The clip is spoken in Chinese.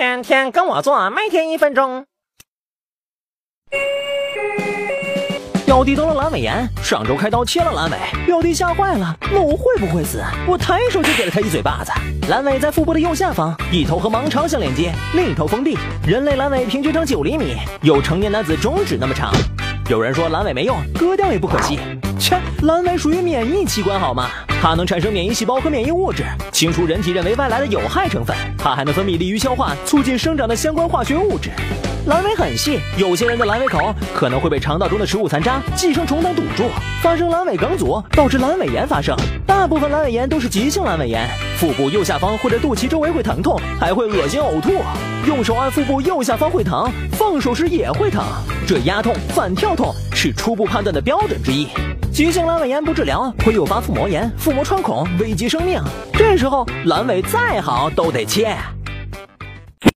天天跟我做，每天一分钟。表弟得了阑尾炎，上周开刀切了阑尾，表弟吓坏了，问我会不会死。我抬手就给了他一嘴巴子。阑尾在腹部的右下方，一头和盲肠相连接，另一头封闭。人类阑尾平均长九厘米，有成年男子中指那么长。有人说阑尾没用，割掉也不可惜。切，阑尾属于免疫器官好吗？它能产生免疫细胞和免疫物质，清除人体认为外来的有害成分。它还能分泌利于消化、促进生长的相关化学物质。阑尾很细，有些人的阑尾口可能会被肠道中的食物残渣、寄生虫等堵住，发生阑尾梗阻，导致阑尾炎发生。大部分阑尾炎都是急性阑尾炎，腹部右下方或者肚脐周围会疼痛，还会恶心呕吐。用手按腹部右下方会疼，放手时也会疼，这压痛、反跳痛是初步判断的标准之一。急性阑尾炎不治疗会诱发腹膜炎、腹膜穿孔，危及生命。这时候阑尾再好都得切。